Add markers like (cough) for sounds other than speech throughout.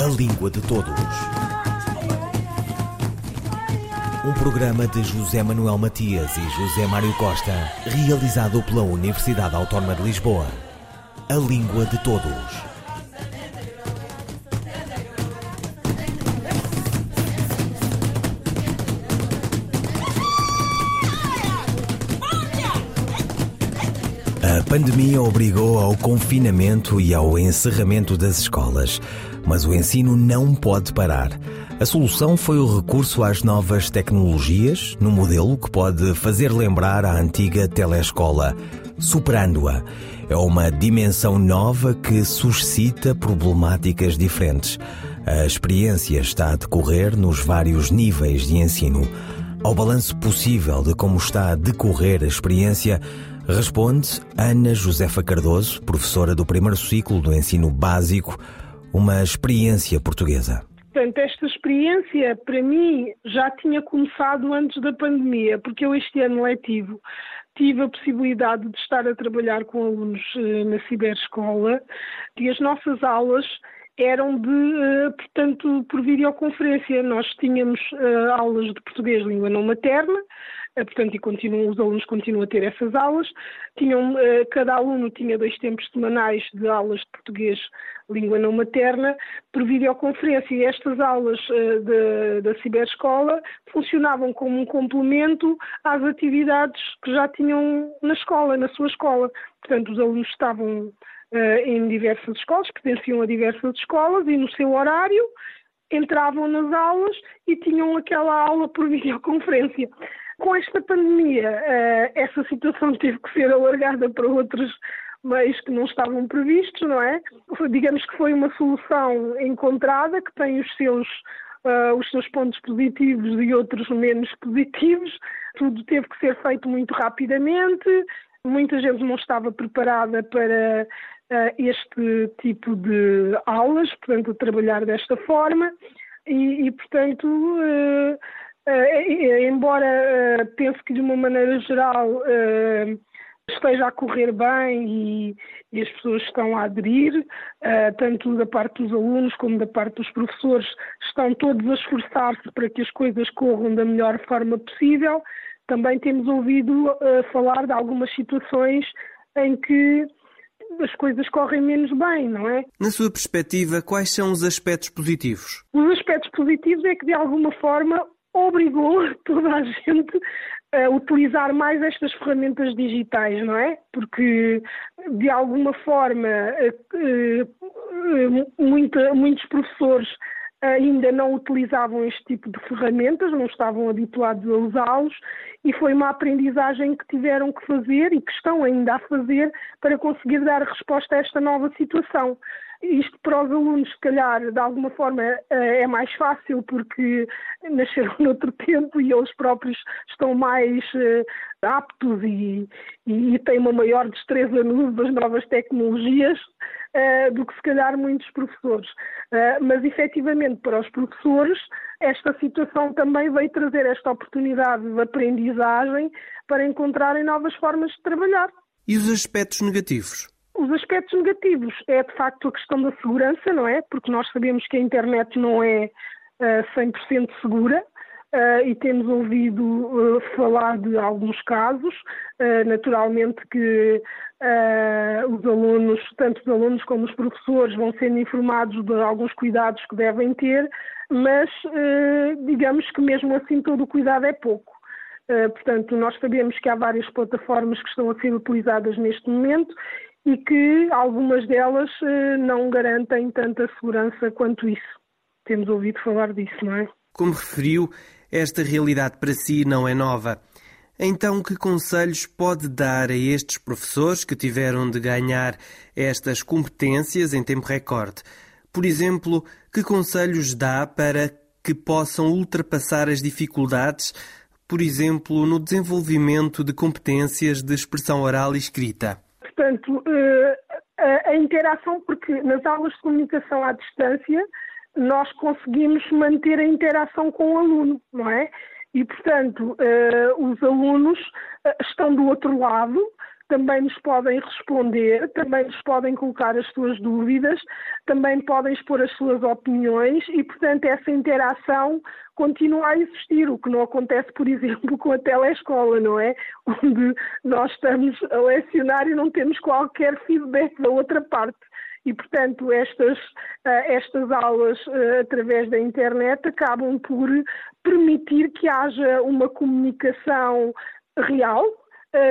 A Língua de Todos. Um programa de José Manuel Matias e José Mário Costa, realizado pela Universidade Autónoma de Lisboa. A Língua de Todos. A pandemia obrigou ao confinamento e ao encerramento das escolas, mas o ensino não pode parar. A solução foi o recurso às novas tecnologias, num modelo que pode fazer lembrar a antiga telescola, superando-a. É uma dimensão nova que suscita problemáticas diferentes. A experiência está a decorrer nos vários níveis de ensino. Ao balanço possível de como está a decorrer a experiência, Responde Ana Josefa Cardoso, professora do primeiro ciclo do ensino básico, uma experiência portuguesa. Portanto, esta experiência, para mim, já tinha começado antes da pandemia, porque eu este ano letivo tive a possibilidade de estar a trabalhar com alunos eh, na ciberescola e as nossas aulas eram de, eh, portanto, por videoconferência. Nós tínhamos eh, aulas de português língua não materna, portanto, e continuam, os alunos continuam a ter essas aulas. Tinham, eh, cada aluno tinha dois tempos semanais de aulas de português língua não materna por videoconferência e estas aulas uh, da ciberescola funcionavam como um complemento às atividades que já tinham na escola, na sua escola. Portanto, os alunos estavam uh, em diversas escolas, pertenciam a diversas escolas e no seu horário entravam nas aulas e tinham aquela aula por (laughs) videoconferência. Com esta pandemia, uh, essa situação teve que ser alargada para outros meios que não estavam previstos, não é? Digamos que foi uma solução encontrada que tem os seus Uh, os seus pontos positivos e outros menos positivos. Tudo teve que ser feito muito rapidamente. Muita gente não estava preparada para uh, este tipo de aulas, portanto, trabalhar desta forma. E, e portanto, uh, Uh, embora uh, pense que de uma maneira geral uh, esteja a correr bem e, e, as pessoas estão a aderir, tanto da parte dos alunos como da parte dos professores, estão todos a esforçar-se para que as coisas corram da melhor forma possível. Também temos ouvido falar de algumas situações em que as coisas correm menos bem, não é? Na sua perspectiva, quais são os aspectos positivos? Os aspectos positivos é que, de alguma forma, obrigou toda a gente a utilizar mais estas ferramentas digitais, não é? Porque, de alguma forma, eh, eh, muita, muitos professores ainda não utilizavam este tipo de ferramentas, não estavam habituados a usá-los e foi uma aprendizagem que tiveram que fazer e que estão ainda a fazer para conseguir dar resposta a esta nova situação. Isto para os alunos, se calhar, de alguma forma eh, é mais fácil porque nasceram (laughs) noutro tempo e eles próprios estão mais eh, aptos e, e têm uma maior destreza no uso das novas tecnologias uh, do que se calhar muitos professores. Mas efetivamente para os professores esta situação também veio trazer esta oportunidade de aprendizagem para encontrarem novas formas de trabalhar. E os aspectos negativos? Os aspectos negativos é de facto a questão da segurança, não é? Porque nós sabemos que a internet não é uh, 100% segura. Uh, e temos ouvido uh, falar de alguns casos, uh, naturalmente que os alunos, tanto os alunos como os professores, vão sendo informados de alguns cuidados que devem ter, mas digamos que mesmo assim todo o cuidado é pouco. portanto, nós sabemos que há várias plataformas que estão a ser utilizadas neste momento e que algumas delas não garantem tanta segurança quanto isso. Temos ouvido falar disso, não é? Como referiu, esta realidade para si não é nova. Então, que conselhos pode dar a estes professores que tiveram de ganhar estas competências em tempo recorde? Por exemplo, que conselhos dá para que possam ultrapassar as dificuldades, por exemplo, no desenvolvimento de competências de expressão oral e escrita? Portanto, eh, a interação, porque nas aulas de comunicação à distância, nós conseguimos manter a interação com o aluno, não é? E, portanto, uh, os alunos uh, estão do outro lado, também nos podem responder, também nos podem colocar as suas dúvidas, também podem expor as suas opiniões e, portanto, essa interação continua a existir, o que não acontece, por exemplo, com a telescola, não é? Onde nós estamos a lecionar e não temos qualquer feedback da outra parte. E, portanto, estas, eh, estas aulas eh, através da internet acabam por permitir que haja uma comunicação real,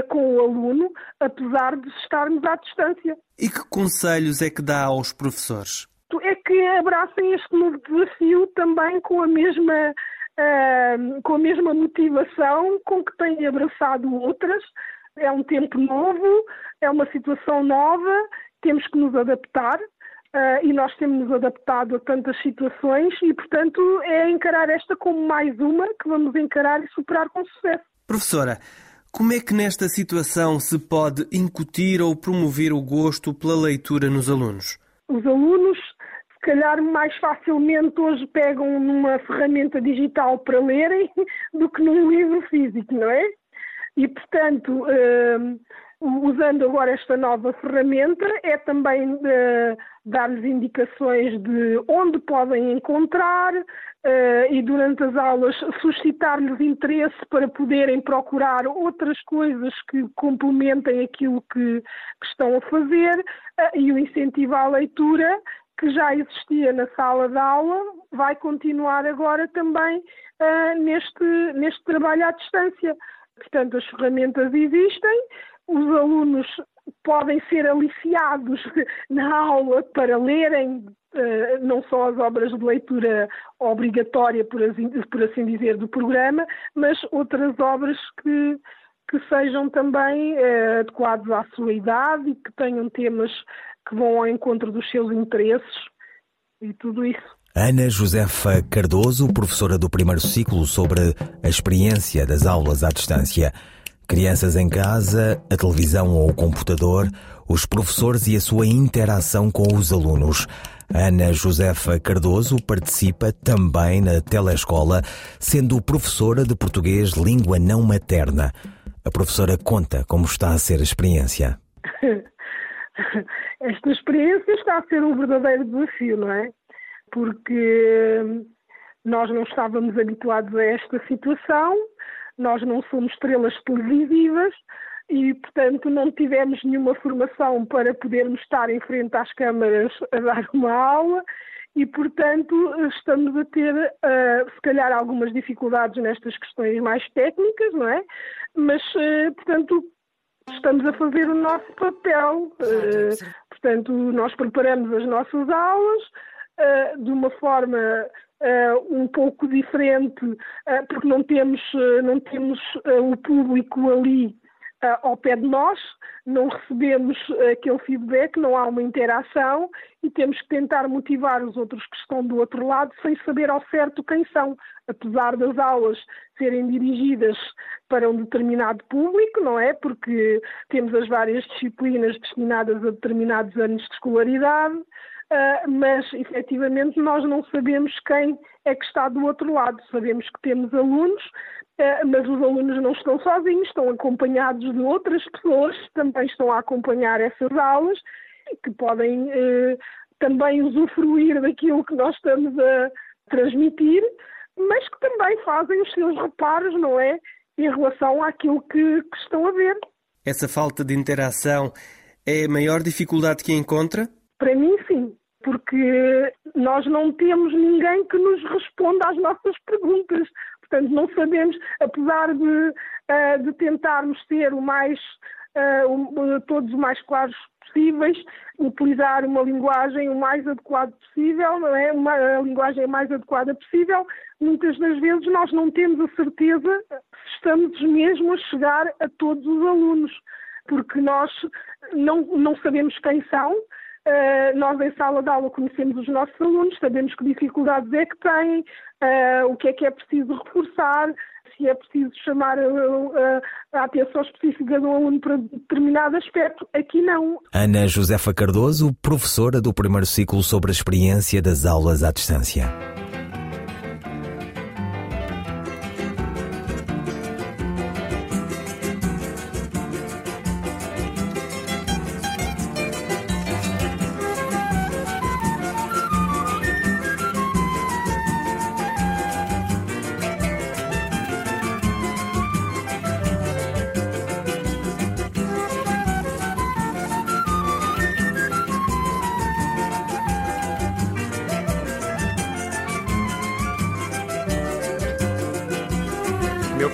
com o aluno, apesar de estarmos à distância. E que conselhos é que dá aos professores? É que abracem este novo desafio também com a mesma, uh, com a mesma motivação com que têm abraçado outras. É um tempo novo, é uma situação nova, temos que nos adaptar. Uh, e nós temos nos adaptado a tantas situações e, portanto, é encarar esta como mais uma que vamos encarar e superar com sucesso. Professora, como é que nesta situação se pode incutir ou promover o gosto pela leitura nos alunos? Os alunos, se calhar, mais facilmente hoje pegam numa ferramenta digital para lerem (laughs) do que num livro físico, não é? E, portanto, uh, usando agora esta nova ferramenta, é também uh, dar-lhes indicações de onde podem encontrar uh, e durante as aulas suscitar-lhes interesse para poderem procurar outras coisas que complementem aquilo que, que estão a fazer uh, e o incentivo à leitura que já existia na sala de aula vai continuar agora também neste, neste trabalho à distância. Portanto, as ferramentas existem, os alunos podem ser aliciados (laughs) na aula para lerem uh, não só as obras de leitura obrigatória, por assim, por assim dizer, do programa, mas outras obras que, que sejam também uh, adequados à sua idade e que tenham temas que vão ao encontro dos seus interesses e tudo isso. Ana Josefa Cardoso, professora do primeiro ciclo sobre a experiência das aulas à distância. Crianças em casa, a televisão ou o computador, os professores e a sua interação com os alunos. Ana Josefa Cardoso participa também na telescola, sendo professora de português língua não materna. A professora conta como está a ser a experiência. (laughs) Esta experiência está a ser um verdadeiro desafio, não é? Porque nós não estávamos habituados a esta situação nós não somos estrelas televisivas e, portanto, não tivemos nenhuma formação para podermos estar em frente às câmaras a dar uma aula e, portanto, estamos a ter, uh, se calhar, algumas dificuldades nestas questões mais técnicas, não é? Mas, uh, portanto, estamos a fazer o nosso papel. Uh, portanto, nós preparamos as nossas aulas de uma forma Uh, um pouco diferente, uh, porque não temos, uh, não temos o público ali ao pé de nós, não recebemos aquele feedback, não há uma interação e temos que tentar motivar os outros que estão do outro lado sem saber ao certo quem são, apesar das aulas serem dirigidas para um determinado público, não é? Porque temos as várias disciplinas destinadas a determinados anos de escolaridade uh, mas efetivamente nós não sabemos quem é que está do outro lado. Sabemos que temos alunos, uh, mas os alunos não estão sozinhos, estão acompanhados de outras pessoas que também estão a acompanhar essas aulas e que podem uh, também usufruir daquilo que nós estamos a transmitir, mas que também fazem os seus reparos, não é? Em relação àquilo que, que estão a ver. Essa falta de interação é a maior dificuldade que encontra? Para mim, porque nós não temos ninguém que nos responda às nossas perguntas. Portanto, não sabemos, apesar de, uh, de tentarmos ser o mais, uh, todos o mais claros possíveis, utilizar uma linguagem o mais adequada possível, não é? Uma, a linguagem mais adequada possível, muitas das vezes nós não temos a certeza se estamos mesmo a chegar a todos os alunos, porque nós não, não sabemos quem são, Uh, nós, em sala de aula, conhecemos os nossos alunos, sabemos que dificuldades é que têm, uh, o que é que é preciso reforçar, se é preciso chamar a, a, a atenção específica do aluno para determinado aspecto. Aqui não. Ana Josefa Cardoso, professora do primeiro ciclo sobre a experiência das aulas à distância.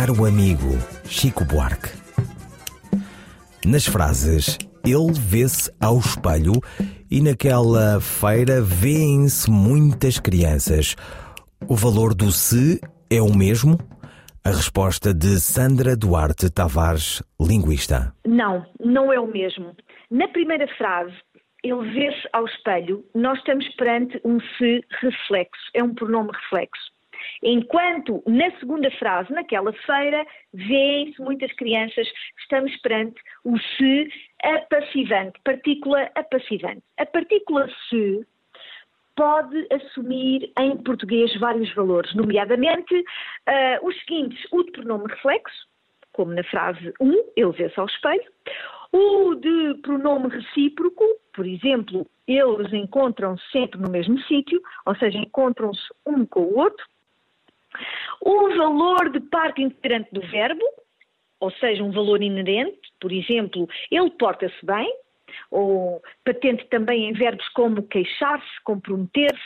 Caro amigo Chico Buarque. Nas frases, ele vê-se ao espelho e naquela feira vêem-se muitas crianças. O valor do se é o mesmo? A resposta de Sandra Duarte Tavares, linguista. Não, não é o mesmo. Na primeira frase, ele vê-se ao espelho, nós estamos perante um se reflexo, é um pronome reflexo. Enquanto na segunda frase, naquela feira, vêem-se muitas crianças, estamos perante o se apassivante, partícula apassivante. A partícula se pode assumir em português vários valores, nomeadamente uh, os seguintes: o de pronome reflexo, como na frase 1, um, ele vê-se ao espelho, o de pronome recíproco, por exemplo, eles encontram-se sempre no mesmo sítio, ou seja, encontram-se um com o outro. O valor de parte integrante do verbo, ou seja, um valor inerente, por exemplo, ele porta-se bem, ou patente também em verbos como queixar-se, comprometer-se.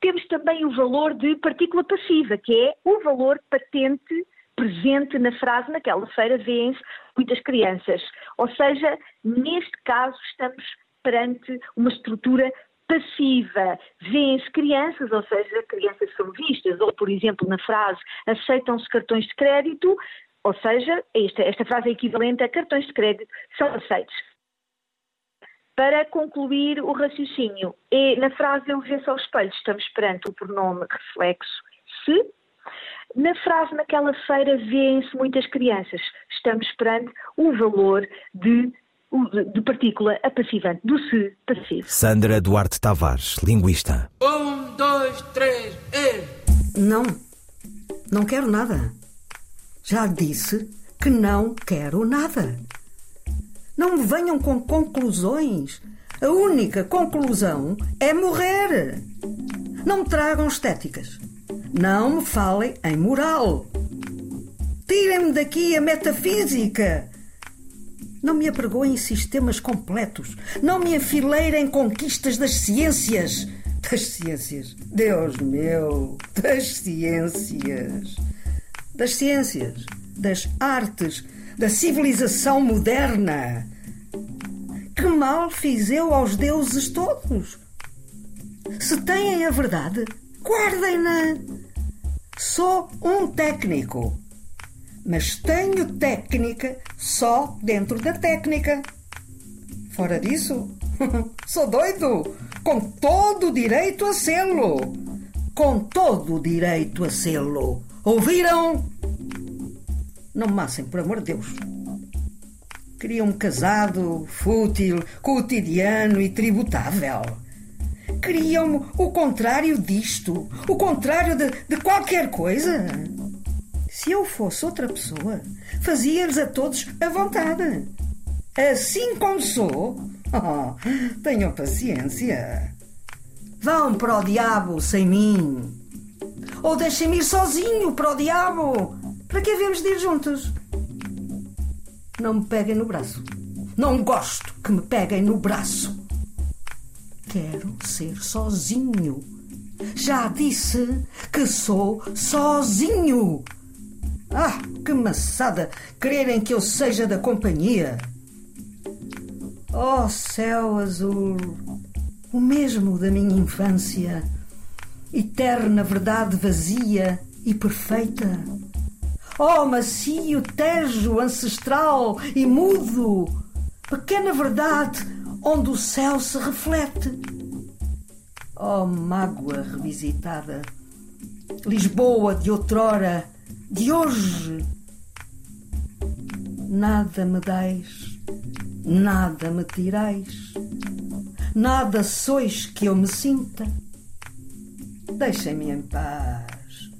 Temos também o valor de partícula passiva, que é o valor patente presente na frase naquela feira vêem-se muitas crianças. Ou seja, neste caso estamos perante uma estrutura passiva. Vêem-se crianças, ou seja, crianças são vistas, ou, por exemplo, na frase aceitam-se cartões de crédito, Ou seja, esta, esta frase é equivalente a cartões de crédito são aceitos. Para concluir o raciocínio, é, na frase eu vê-se ao espelho, estamos perante o pronome reflexo se. Na frase naquela feira vêem-se muitas crianças, estamos perante o valor de de partícula apassivante, do se passivo. Sandra Duarte Tavares, linguista. Um, dois, três, e... Não, não quero nada. Já disse que não quero nada. Não me venham com conclusões. A única conclusão é morrer. Não me tragam estéticas. Não me falem em moral. Tirem-me daqui a metafísica. Não me apregoem sistemas completos. Não me enfileirem conquistas das ciências. Das ciências. Deus meu, das ciências. Das ciências, das artes, da civilização moderna. Que mal fiz eu aos deuses todos? Se têm a verdade, guardem-na. Sou um técnico, mas tenho técnica só dentro da técnica. Fora disso, (laughs) sou doido, com todo o direito a sê-lo. Com todo o direito a sê-lo. Ouviram? Não me massem, por amor de Deus. Queriam-me casado, fútil, cotidiano e tributável. Queriam-me o contrário disto, o contrário de, de qualquer coisa. Se eu fosse outra pessoa, fazia-lhes a todos a vontade. Assim como sou, (laughs) oh, tenham paciência. Vão para o diabo sem mim. Ou deixem-me ir sozinho para o diabo. Para que havemos de ir juntos? Não me peguem no braço. Não gosto que me peguem no braço. Quero ser sozinho. Já disse que sou sozinho. Ah, que maçada! Quererem que eu seja da companhia. Oh, céu azul, o mesmo da minha infância, eterna verdade vazia e perfeita. Oh, macio, tejo, ancestral e mudo, pequena verdade onde o céu se reflete. Oh, mágoa revisitada, Lisboa de outrora, de hoje. Nada me dais, nada me tirais, nada sois que eu me sinta. Deixem-me em paz.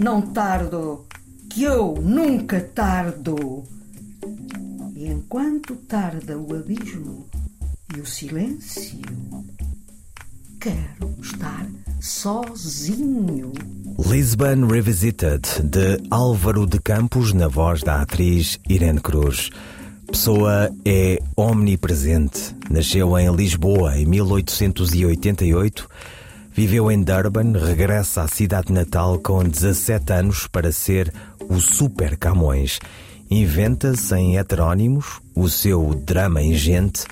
Não tardo que eu nunca tardo. E enquanto tarda o abismo e o silêncio, quero estar sozinho. Lisbon Revisited, de Álvaro de Campos, na voz da atriz Irene Cruz. Pessoa é omnipresente. Nasceu em Lisboa em 1888 Viveu em Durban, regressa à cidade natal com 17 anos para ser o Super Camões. Inventa-se em heterónimos o seu drama ingente.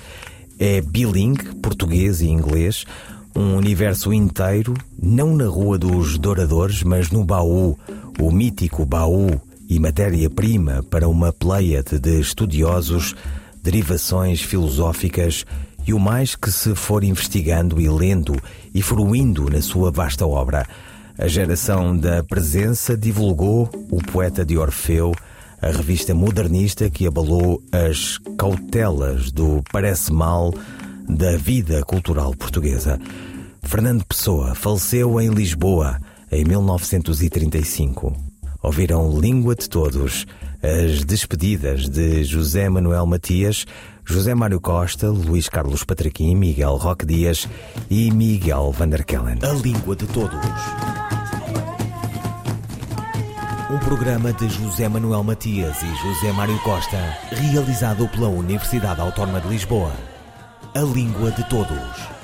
É bilingue, português e inglês. Um universo inteiro, não na Rua dos Douradores, mas no baú, o mítico baú e matéria-prima para uma pleiade de estudiosos, derivações filosóficas e o mais que se for investigando e lendo e fruindo na sua vasta obra. A geração da presença divulgou o poeta de Orfeu, a revista modernista que abalou as cautelas do parece mal da vida cultural portuguesa. Fernando Pessoa faleceu em Lisboa em 1935. Ouviram Língua de Todos, as despedidas de José Manuel Matias, José Mário Costa, Luís Carlos Patraquim, Miguel Roque Dias e Miguel Vanderkellen. A Língua de Todos. Um programa de José Manuel Matias e José Mário Costa, realizado pela Universidade Autónoma de Lisboa. A Língua de Todos.